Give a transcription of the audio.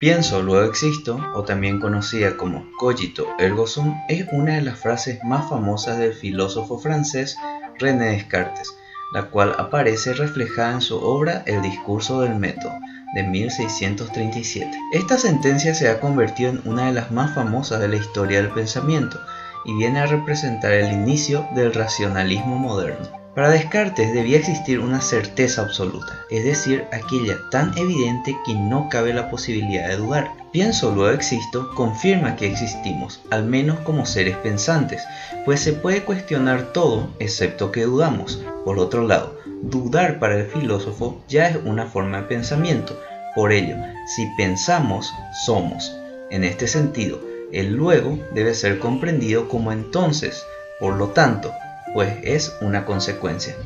Pienso, luego existo, o también conocida como cogito ergo sum, es una de las frases más famosas del filósofo francés René Descartes, la cual aparece reflejada en su obra El discurso del método, de 1637. Esta sentencia se ha convertido en una de las más famosas de la historia del pensamiento y viene a representar el inicio del racionalismo moderno. Para Descartes debía existir una certeza absoluta, es decir, aquella tan evidente que no cabe la posibilidad de dudar. Pienso luego existo confirma que existimos, al menos como seres pensantes, pues se puede cuestionar todo excepto que dudamos. Por otro lado, dudar para el filósofo ya es una forma de pensamiento, por ello, si pensamos, somos. En este sentido, el luego debe ser comprendido como entonces, por lo tanto, pues es una consecuencia.